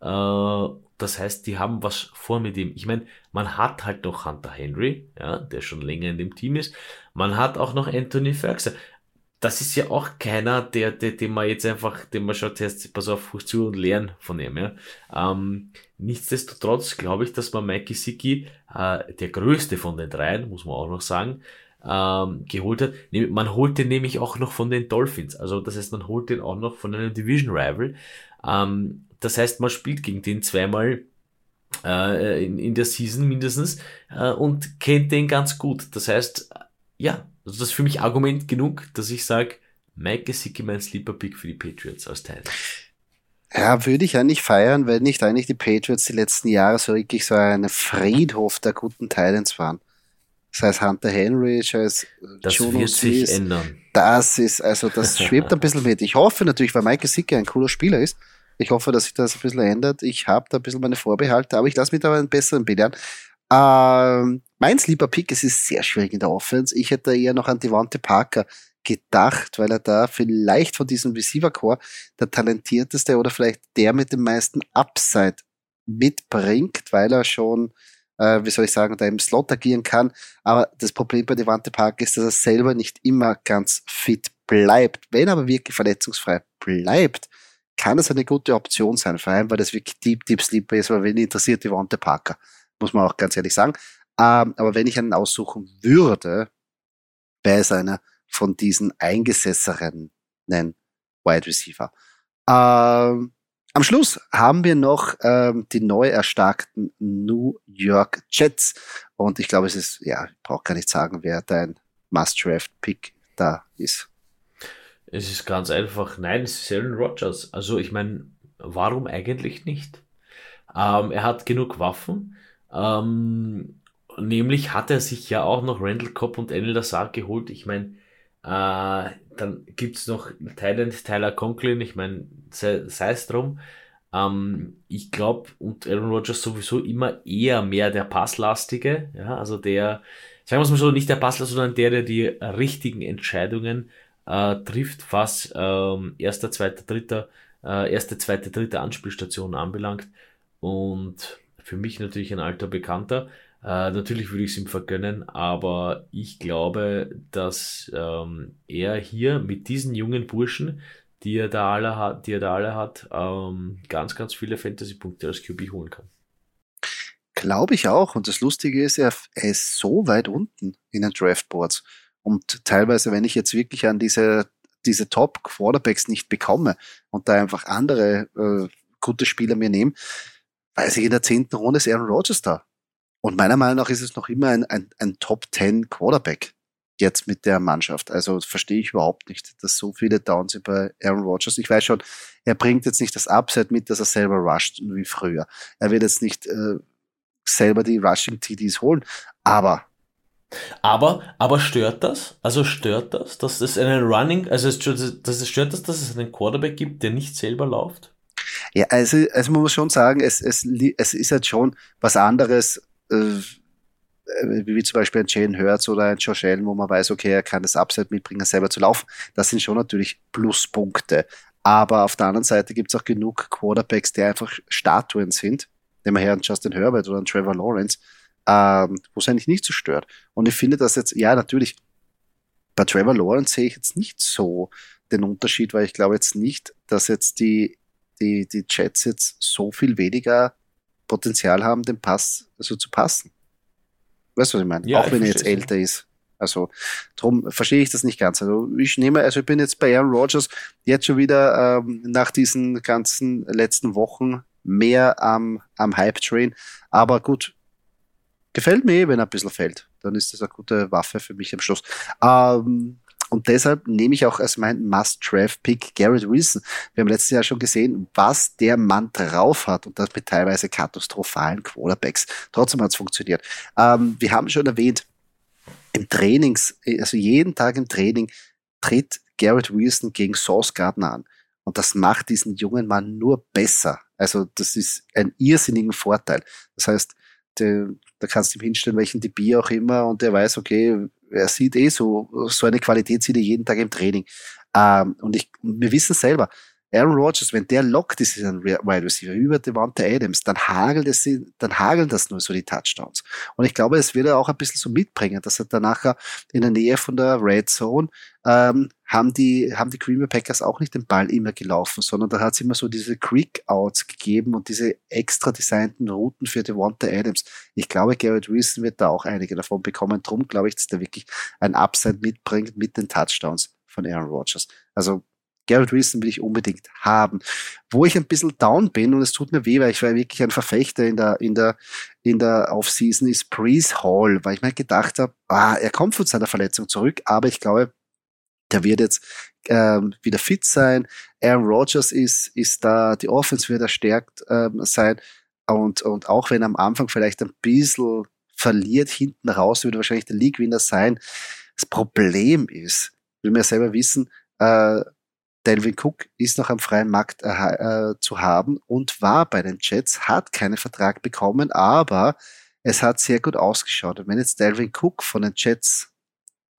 Äh, das heißt, die haben was vor mit ihm. Ich meine, man hat halt noch Hunter Henry, ja, der schon länger in dem Team ist. Man hat auch noch Anthony Ferguson das ist ja auch keiner, der, der, den man jetzt einfach, den man schaut, jetzt, pass auf, zu und lernen von ihm, ja. Ähm, nichtsdestotrotz glaube ich, dass man Mikey Siki, äh, der größte von den dreien, muss man auch noch sagen, ähm, geholt hat. Man holt den nämlich auch noch von den Dolphins. Also, das heißt, man holt den auch noch von einem Division Rival. Ähm, das heißt, man spielt gegen den zweimal äh, in, in der Season mindestens äh, und kennt den ganz gut. Das heißt, ja, also das ist für mich Argument genug, dass ich sage, Mike Gesicki mein Sleeper Pick für die Patriots aus Teil. Ja, würde ich eigentlich feiern, wenn nicht eigentlich die Patriots die letzten Jahre so wirklich so ein Friedhof der guten Titans waren. Das heißt Hunter Henry, das Das Juno wird sich ändern. Das ist, also das schwebt ein bisschen mit. Ich hoffe natürlich, weil Mike Gesicki ein cooler Spieler ist, ich hoffe, dass sich das ein bisschen ändert. Ich habe da ein bisschen meine Vorbehalte, aber ich lasse mich da einen besseren belehren. Ähm, mein Sleeper Pick, es ist sehr schwierig in der Offense. Ich hätte eher noch an Devante Parker gedacht, weil er da vielleicht von diesem Receiver Core der talentierteste oder vielleicht der mit dem meisten Upside mitbringt, weil er schon, äh, wie soll ich sagen, da im Slot agieren kann. Aber das Problem bei Devante Parker ist, dass er selber nicht immer ganz fit bleibt. Wenn er aber wirklich verletzungsfrei bleibt, kann es eine gute Option sein, vor allem weil das wirklich Deep, Deep Sleeper ist, weil wen interessiert Devante Parker muss man auch ganz ehrlich sagen. Ähm, aber wenn ich einen aussuchen würde, wäre es einer von diesen eingesessenen Wide Receiver. Ähm, am Schluss haben wir noch ähm, die neu erstarkten New York Jets. Und ich glaube, es ist, ja, ich brauche gar nicht sagen, wer dein Must-Draft-Pick da ist. Es ist ganz einfach, nein, es ist Aaron Rodgers. Also ich meine, warum eigentlich nicht? Ähm, er hat genug Waffen. Ähm, nämlich hat er sich ja auch noch Randall Cobb und Enel Lazar geholt. Ich meine, äh, dann gibt's noch Thailand, Tyler Conklin. Ich meine, sei, es drum. Ähm, ich glaube, und Aaron Rodgers sowieso immer eher mehr der Passlastige. Ja, also der, sagen wir mal so, nicht der Passler, sondern der, der die richtigen Entscheidungen äh, trifft, was ähm, erster, zweiter, dritter, äh, erste, zweite, dritte Anspielstation anbelangt. Und für mich natürlich ein alter Bekannter. Äh, natürlich würde ich es ihm vergönnen, aber ich glaube, dass ähm, er hier mit diesen jungen Burschen, die er da alle hat, die er da alle hat, ähm, ganz, ganz viele Fantasy-Punkte als QB holen kann. Glaube ich auch. Und das Lustige ist, er, er ist so weit unten in den Draftboards. Und teilweise, wenn ich jetzt wirklich an diese, diese Top-Quarterbacks nicht bekomme und da einfach andere äh, gute Spieler mir nehme, weiß ich, in der zehnten Runde ist Aaron Rodgers da. Und meiner Meinung nach ist es noch immer ein, ein, ein Top Ten Quarterback jetzt mit der Mannschaft. Also verstehe ich überhaupt nicht, dass so viele Downs bei Aaron Rodgers. Ich weiß schon, er bringt jetzt nicht das Upside mit, dass er selber rusht wie früher. Er wird jetzt nicht äh, selber die Rushing TDs holen, aber aber, aber stört das? Also stört das, dass es einen Running, also es stört, dass es stört das, dass es einen Quarterback gibt, der nicht selber läuft? Ja, also, also man muss schon sagen, es, es, es ist halt schon was anderes, wie zum Beispiel ein Jane Hurts oder ein Josh Allen, wo man weiß, okay, er kann das Upside mitbringen, selber zu laufen. Das sind schon natürlich Pluspunkte. Aber auf der anderen Seite gibt es auch genug Quarterbacks, die einfach Statuen sind. Nehmen wir her einen Justin Herbert oder einen Trevor Lawrence, ähm, wo es eigentlich nicht so stört. Und ich finde das jetzt, ja, natürlich, bei Trevor Lawrence sehe ich jetzt nicht so den Unterschied, weil ich glaube jetzt nicht, dass jetzt die, die, die Jets jetzt so viel weniger Potenzial haben, den Pass also zu passen. Weißt du, was ich meine? Ja, Auch wenn er jetzt älter ist. Also drum verstehe ich das nicht ganz. Also ich nehme, also ich bin jetzt bei Aaron Rodgers jetzt schon wieder ähm, nach diesen ganzen letzten Wochen mehr am, am Hype-Train. Aber gut, gefällt mir eh, wenn er ein bisschen fällt. Dann ist das eine gute Waffe für mich am Schluss. Ähm, und deshalb nehme ich auch als mein Must-Draft-Pick Garrett Wilson. Wir haben letztes Jahr schon gesehen, was der Mann drauf hat und das mit teilweise katastrophalen Quarterbacks. Trotzdem hat es funktioniert. Ähm, wir haben schon erwähnt, im Trainings, also jeden Tag im Training tritt Garrett Wilson gegen Sauce Gardner an. Und das macht diesen jungen Mann nur besser. Also das ist ein irrsinnigen Vorteil. Das heißt, der, da kannst du ihm hinstellen, welchen DB auch immer, und der weiß, okay, er sieht eh so, so eine Qualität sieht er jeden Tag im Training. Ähm, und ich, wir wissen selber, Aaron Rodgers, wenn der lockt ist, ist ein Wide Receiver über Devante Adams, dann hagelt es, dann hageln das nur so die Touchdowns. Und ich glaube, es wird er auch ein bisschen so mitbringen, dass er danach in der Nähe von der Red Zone ähm, haben die, haben die Green Bay Packers auch nicht den Ball immer gelaufen, sondern da hat es immer so diese Quick Outs gegeben und diese extra designten Routen für Devonta Adams. Ich glaube, Garrett Wilson wird da auch einige davon bekommen. Drum glaube ich, dass der wirklich ein Upside mitbringt mit den Touchdowns von Aaron Rodgers. Also Garrett Wilson will ich unbedingt haben. Wo ich ein bisschen down bin, und es tut mir weh, weil ich war wirklich ein Verfechter in der, in der, in der Offseason, ist Breeze Hall, weil ich mir gedacht habe, ah, er kommt von seiner Verletzung zurück, aber ich glaube, der wird jetzt ähm, wieder fit sein. Aaron Rodgers ist, ist da, die Offense wird erstärkt ähm, sein. Und, und auch wenn am Anfang vielleicht ein bisschen verliert, hinten raus wird er wahrscheinlich der League-Winner sein. Das Problem ist, will mir selber wissen, äh, Delvin Cook ist noch am freien Markt äh, äh, zu haben und war bei den Jets, hat keinen Vertrag bekommen, aber es hat sehr gut ausgeschaut. Und wenn jetzt Delvin Cook von den Jets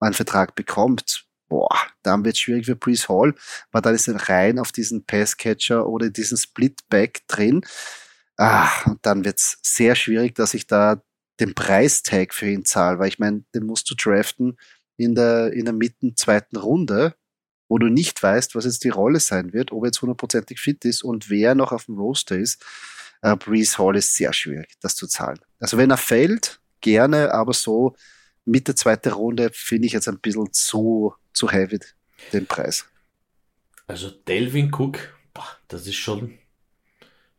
einen Vertrag bekommt, boah, dann wird es schwierig für Brees Hall, weil dann ist er rein auf diesen Passcatcher oder diesen Splitback drin. Ah, und dann wird es sehr schwierig, dass ich da den Preistag für ihn zahle, weil ich meine, den musst du draften in der, in der mitten zweiten Runde wo du nicht weißt, was jetzt die Rolle sein wird, ob er jetzt hundertprozentig fit ist und wer noch auf dem Roster ist. Äh, Breeze Hall ist sehr schwierig, das zu zahlen. Also wenn er fällt, gerne, aber so Mitte zweite Runde finde ich jetzt ein bisschen zu, zu heavy den Preis. Also Delvin Cook, das ist schon,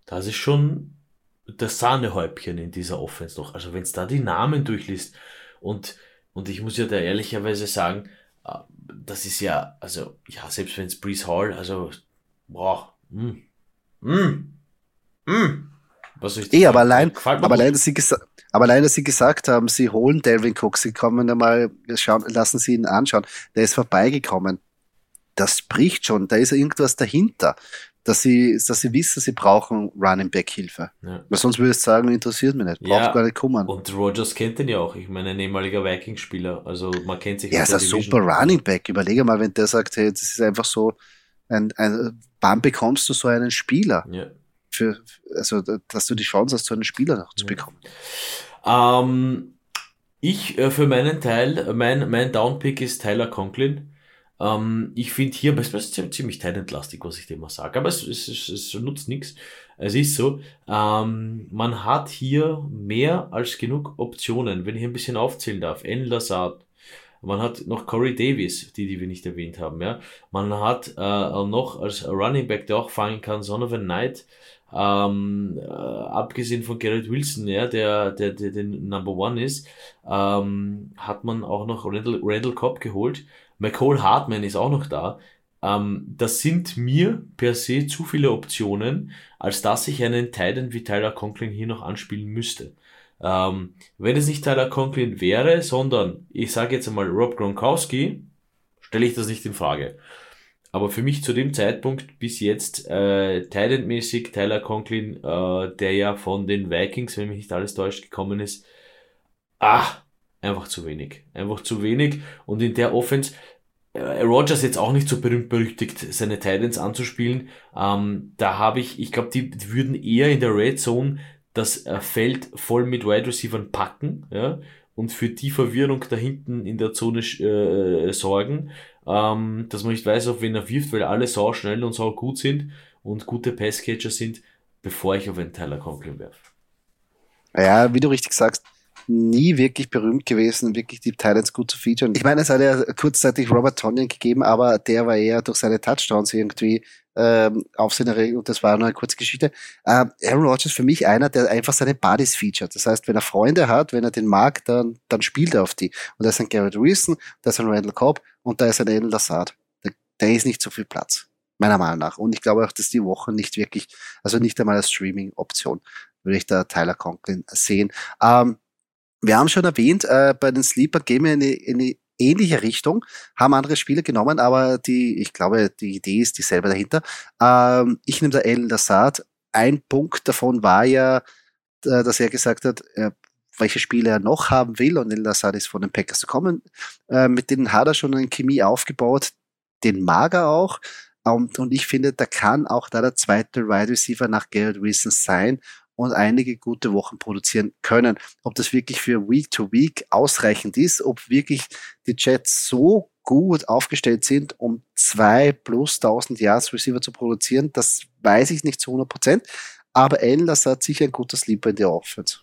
das ist schon das Sahnehäubchen in dieser Offense noch. Also wenn es da die Namen durchliest und, und ich muss ja da ehrlicherweise sagen, das ist ja, also, ja, selbst wenn es Breeze Hall, also, boah, mm, mm, mm. Was soll ich eh, aber allein, aber allein, dass sie aber allein, dass sie gesagt haben, sie holen Delvin Cook, sie kommen einmal, schauen, lassen sie ihn anschauen, der ist vorbeigekommen. Das spricht schon, da ist irgendwas dahinter dass sie, dass sie wissen, sie brauchen Running Back Hilfe. Ja. Weil sonst würde ich sagen, interessiert mich nicht, braucht ja, gar nicht kommen. Und Rogers kennt ihn ja auch. Ich meine, ein ehemaliger Vikings-Spieler. Also man kennt sich. Ja, ist ein super Running Back. Überlege mal, wenn der sagt, hey, das ist einfach so, ein, ein, wann bekommst du so einen Spieler? Ja. Für, also, dass du die Chance hast, so einen Spieler noch zu bekommen. Ähm, ich äh, für meinen Teil, mein, mein Downpick ist Tyler Conklin. Ähm, ich finde hier, ist ziemlich talentlastig, was ich dir mal sage, aber es, es, es, es nutzt nichts. Es ist so, ähm, man hat hier mehr als genug Optionen, wenn ich ein bisschen aufzählen darf. N. Lazard, man hat noch Corey Davis, die, die wir nicht erwähnt haben, ja. Man hat äh, noch als Running Back, der auch fallen kann, Sonovan Knight, ähm, äh, abgesehen von Garrett Wilson, ja, der, der, der, der Number One ist, ähm, hat man auch noch Randall, Randall Cobb geholt. McCall Hartman ist auch noch da. Ähm, das sind mir per se zu viele Optionen, als dass ich einen Titan wie Tyler Conklin hier noch anspielen müsste. Ähm, wenn es nicht Tyler Conklin wäre, sondern ich sage jetzt einmal Rob Gronkowski, stelle ich das nicht in Frage. Aber für mich zu dem Zeitpunkt bis jetzt äh, Titan-mäßig Tyler Conklin, äh, der ja von den Vikings, wenn mich nicht alles täuscht, gekommen ist, ah, einfach zu wenig. Einfach zu wenig. Und in der Offense, äh, Rogers jetzt auch nicht so berühmt berüchtigt, seine Titans anzuspielen. Ähm, da habe ich, ich glaube, die, die würden eher in der Red Zone das äh, Feld voll mit Wide Receivers packen, ja, und für die Verwirrung da hinten in der Zone äh, sorgen, ähm, dass man nicht weiß, auf wen er wirft, weil alle sau schnell und sau gut sind und gute Passcatcher sind, bevor ich auf einen Tyler Conklin werfe. Ja, wie du richtig sagst, nie wirklich berühmt gewesen, wirklich die Titans gut zu featuren. Ich meine, es hat ja kurzzeitig Robert Tonyan gegeben, aber der war eher durch seine Touchdowns irgendwie ähm, Aufsehenerregend und das war nur eine kurze Geschichte. Ähm, Aaron Rodgers für mich einer, der einfach seine Buddies featuret. Das heißt, wenn er Freunde hat, wenn er den mag, dann, dann spielt er auf die. Und da ist ein Garrett Wilson, da ist ein Randall Cobb und da ist ein Edel Lassard. Da, da ist nicht so viel Platz meiner Meinung nach. Und ich glaube auch, dass die Woche nicht wirklich, also nicht einmal als Streaming-Option, würde ich da Tyler Conklin sehen. Ähm, wir haben schon erwähnt, äh, bei den Sleeper gehen wir in eine, in eine ähnliche Richtung, haben andere Spiele genommen, aber die, ich glaube, die Idee ist dieselbe dahinter. Ähm, ich nehme da El Lassad. Ein Punkt davon war ja, äh, dass er gesagt hat, äh, welche Spiele er noch haben will und El Lassad ist von den Packers zu kommen. Äh, mit denen hat er schon eine Chemie aufgebaut, den mag er auch. Und, und ich finde, da kann auch da der zweite Wide Receiver nach Garrett Wilson sein und einige gute Wochen produzieren können. Ob das wirklich für Week to Week ausreichend ist, ob wirklich die Jets so gut aufgestellt sind, um zwei plus 1000 Yards Receiver zu produzieren, das weiß ich nicht zu 100 Prozent. Aber Endless hat sicher ein guter Sleeper in der Offense.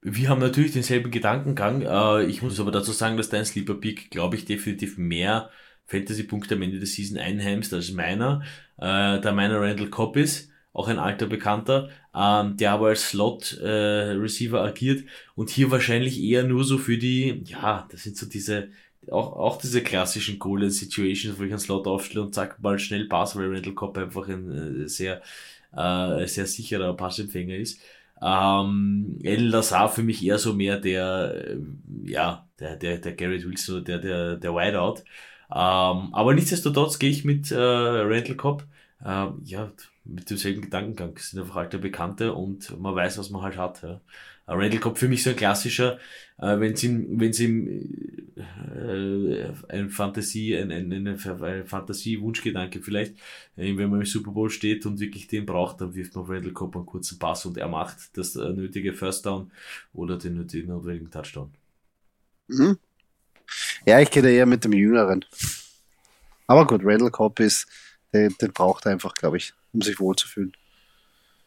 Wir haben natürlich denselben Gedankengang. Äh, ich muss aber dazu sagen, dass dein Sleeper Pick, glaube ich, definitiv mehr Fantasy-Punkte am Ende der Season einheimst als meiner. Äh, da meiner Randall Cobb ist auch ein alter Bekannter, ähm, der aber als Slot-Receiver äh, agiert und hier wahrscheinlich eher nur so für die, ja, das sind so diese, auch, auch diese klassischen Golden Situations, wo ich einen Slot aufstelle und zack, mal schnell Pass, weil Randall Cobb einfach ein äh, sehr, äh, sehr sicherer Passempfänger ist. Ähm, El Lazar für mich eher so mehr der, äh, ja, der, der, der Garrett Wilson, der, der, der Wideout. Ähm, aber nichtsdestotrotz gehe ich mit äh, Randall Cobb. Ähm, ja, mit demselben Gedankengang. Es sind einfach alte Bekannte und man weiß, was man halt hat. Ja. Randall Cobb für mich so ein klassischer, äh, wenn ihm, wenn ihm äh, ein Fantasie, ein, ein, ein, ein Fantasie-Wunschgedanke vielleicht, äh, wenn man im Super Bowl steht und wirklich den braucht, dann wirft man Randall Cobb einen kurzen Pass und er macht das äh, nötige First Down oder den nötigen, notwendigen Touchdown. Mhm. Ja, ich gehe da eher mit dem Jüngeren. Aber gut, Randall Cobb ist, den, den braucht er einfach, glaube ich um sich wohlzufühlen.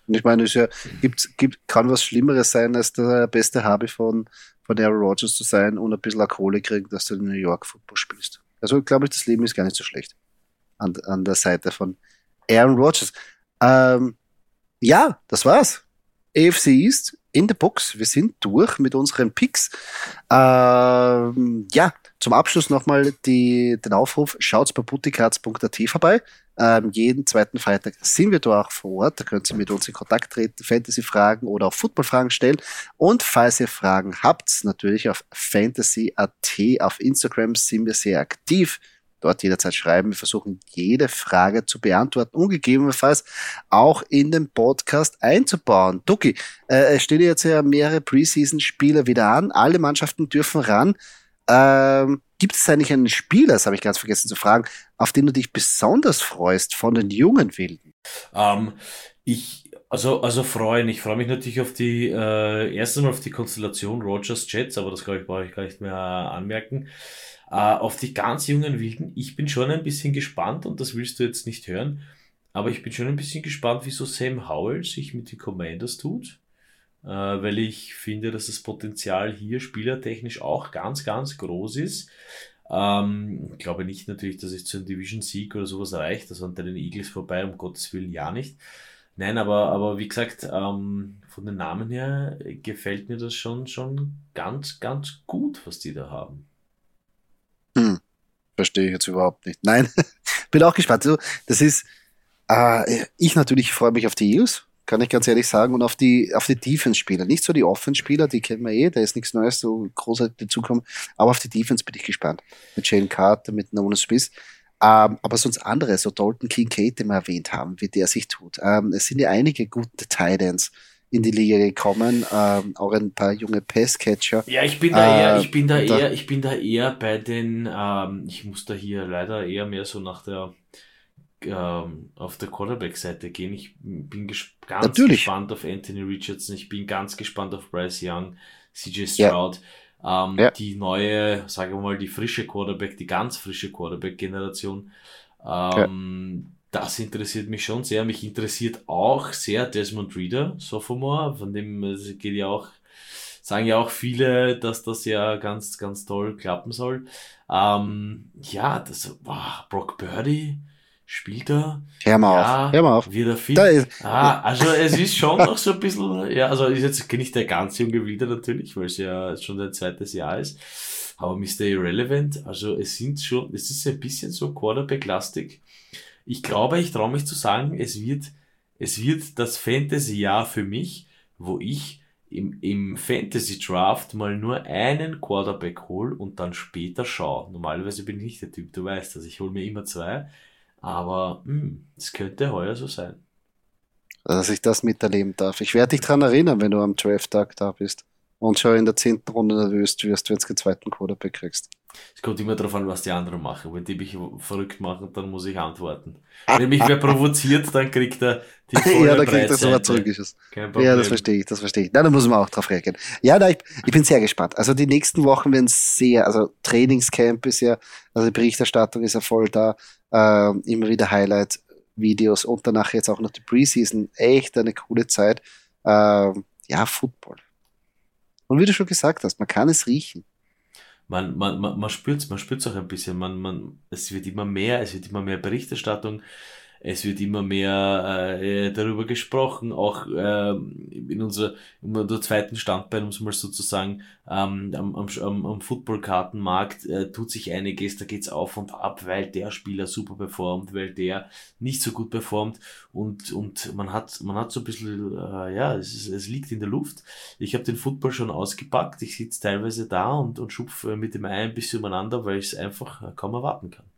Und ich meine, es ja, gibt, gibt, kann was Schlimmeres sein, als der beste Habe von, von Aaron Rodgers zu sein und ein bisschen Kohle kriegen, dass du in New York Football spielst. Also glaube ich, das Leben ist gar nicht so schlecht. An, an der Seite von Aaron Rodgers. Ähm, ja, das war's. AFC East in the Box. Wir sind durch mit unseren Picks. Ähm, ja, zum Abschluss nochmal den Aufruf, schaut bei buticards.at vorbei. Ähm, jeden zweiten Freitag sind wir da auch vor Ort. Da könnt ihr mit uns in Kontakt treten, Fantasy-Fragen oder auch Football-Fragen stellen. Und falls ihr Fragen habt, natürlich auf Fantasy.at, auf Instagram sind wir sehr aktiv dort jederzeit schreiben. Wir versuchen jede Frage zu beantworten und gegebenenfalls auch in den Podcast einzubauen. Duki, äh, es stehen jetzt ja mehrere Preseason-Spiele wieder an. Alle Mannschaften dürfen ran. Ähm, gibt es eigentlich einen Spieler, das habe ich ganz vergessen zu fragen, auf den du dich besonders freust von den jungen Wilden? Ähm, ich, also, also freuen. Ich freue mich natürlich auf die, äh, erstens mal auf die Konstellation Rogers Jets, aber das glaube ich brauche ich gar nicht mehr anmerken. Äh, auf die ganz jungen Wilden. Ich bin schon ein bisschen gespannt und das willst du jetzt nicht hören. Aber ich bin schon ein bisschen gespannt, wieso Sam Howell sich mit den Commanders tut. Äh, weil ich finde, dass das Potenzial hier spielertechnisch auch ganz, ganz groß ist. Ähm, ich glaube nicht natürlich, dass es zu einem Division-Sieg oder sowas reicht. Das an den Eagles vorbei, um Gottes Willen ja nicht. Nein, aber, aber wie gesagt, ähm, von den Namen her gefällt mir das schon, schon ganz, ganz gut, was die da haben. Hm. Verstehe ich jetzt überhaupt nicht. Nein, bin auch gespannt. Also, das ist, äh, ich natürlich freue mich auf die Eagles, kann ich ganz ehrlich sagen, und auf die, auf die Defense-Spieler. Nicht so die Offense-Spieler, die kennen wir eh, da ist nichts Neues, so großartig dazukommen, aber auf die Defense bin ich gespannt. Mit Jane Carter, mit Nolan Smith. Ähm, aber sonst andere, so Dalton Kincaid, den wir erwähnt haben, wie der sich tut. Ähm, es sind ja einige gute Titans in die Liga gekommen, ähm, auch ein paar junge Passcatcher. Ja, ich bin da eher, äh, ich bin da eher, ich bin da eher bei den, ähm, ich muss da hier leider eher mehr so nach der ähm, auf der Quarterback-Seite gehen. Ich bin ges ganz Natürlich. gespannt auf Anthony Richardson. Ich bin ganz gespannt auf Bryce Young, CJ Stroud. Ähm, Ja. Die neue, sagen wir mal, die frische Quarterback, die ganz frische Quarterback-Generation. Ähm, Das interessiert mich schon sehr. Mich interessiert auch sehr Desmond Reader, Sophomore, von dem äh, geht ja auch, sagen ja auch viele, dass das ja ganz, ganz toll klappen soll. Ähm, ja, das war Brock Purdy, spielt er. Hör mal Ja, auf, hör mal auf. Wird er fit? Da ist, Ah, also es ist schon noch so ein bisschen, ja, also ist jetzt nicht der ganz junge wieder natürlich, weil es ja schon dein zweites Jahr ist, aber Mr. Irrelevant, also es sind schon, es ist ein bisschen so Quarterback-lastig. Ich glaube, ich traue mich zu sagen, es wird, es wird das Fantasy-Jahr für mich, wo ich im, im Fantasy-Draft mal nur einen Quarterback hole und dann später schaue. Normalerweise bin ich nicht der Typ, du weißt das, ich hole mir immer zwei, aber hm, es könnte heuer so sein. dass ich das miterleben darf. Ich werde dich dran erinnern, wenn du am Draft-Tag da bist und schon in der zehnten Runde nervös wirst, wenn du den zweiten Quarterback kriegst. Es kommt immer darauf an, was die anderen machen. Wenn die mich verrückt machen, dann muss ich antworten. Wenn mich wer provoziert, dann kriegt er die volle ja, da kriegt er so Breitseite. was zurückgeschossen. Kein Problem. Ja, das verstehe ich, das verstehe ich. Na, da muss man auch drauf reagieren. Ja, na, ich, ich bin sehr gespannt. Also die nächsten Wochen werden sehr, also Trainingscamp ist ja, also die Berichterstattung ist ja voll da, ähm, immer wieder Highlight-Videos und danach jetzt auch noch die Preseason. Echt eine coole Zeit. Ähm, ja, Football. Und wie du schon gesagt hast, man kann es riechen. Man, man, man, man spürt's, man spürt's auch ein bisschen. Man, man, es wird immer mehr, es wird immer mehr Berichterstattung. Es wird immer mehr äh, darüber gesprochen, auch ähm, in unserer, in unserer zweiten Standbein, um es mal so zu sagen, ähm, am, am, am Footballkartenmarkt äh, tut sich einiges, da geht's auf und ab, weil der Spieler super performt, weil der nicht so gut performt und, und man hat, man hat so ein bisschen, äh, ja, es, ist, es liegt in der Luft. Ich habe den Football schon ausgepackt, ich sitze teilweise da und, und schupfe mit dem Ei ein bisschen umeinander, weil ich es einfach äh, kaum erwarten kann.